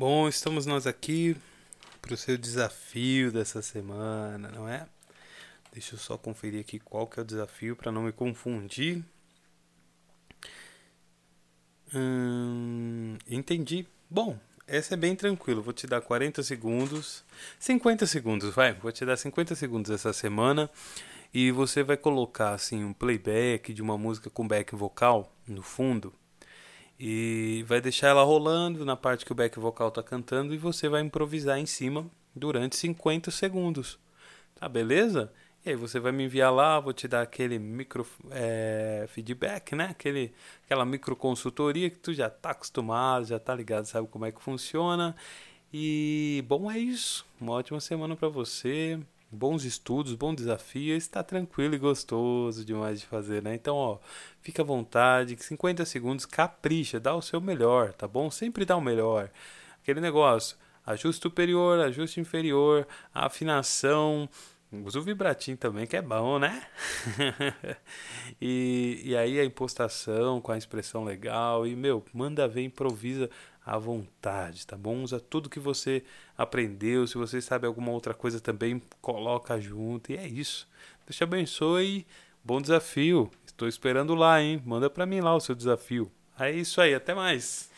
Bom, estamos nós aqui para o seu desafio dessa semana, não é? Deixa eu só conferir aqui qual que é o desafio para não me confundir. Hum, entendi. Bom, esse é bem tranquilo. Vou te dar 40 segundos. 50 segundos, vai. Vou te dar 50 segundos essa semana. E você vai colocar assim um playback de uma música com back vocal no fundo e vai deixar ela rolando na parte que o back vocal está cantando e você vai improvisar em cima durante 50 segundos. Tá beleza? E aí você vai me enviar lá, vou te dar aquele micro é, feedback, né? Aquele, aquela micro consultoria que tu já tá acostumado, já tá ligado, sabe como é que funciona. E bom, é isso. Uma ótima semana para você bons estudos, bom desafio, está tranquilo e gostoso demais de fazer, né? Então, ó, fica à vontade, 50 segundos, capricha, dá o seu melhor, tá bom? Sempre dá o melhor. Aquele negócio, ajuste superior, ajuste inferior, afinação, usa o vibratinho também, que é bom, né? e, e aí a impostação com a expressão legal, e, meu, manda ver, improvisa à vontade, tá bom? Usa tudo que você aprendeu. Se você sabe alguma outra coisa também, coloca junto. E é isso. Deus te abençoe. Bom desafio. Estou esperando lá, hein? Manda para mim lá o seu desafio. É isso aí. Até mais.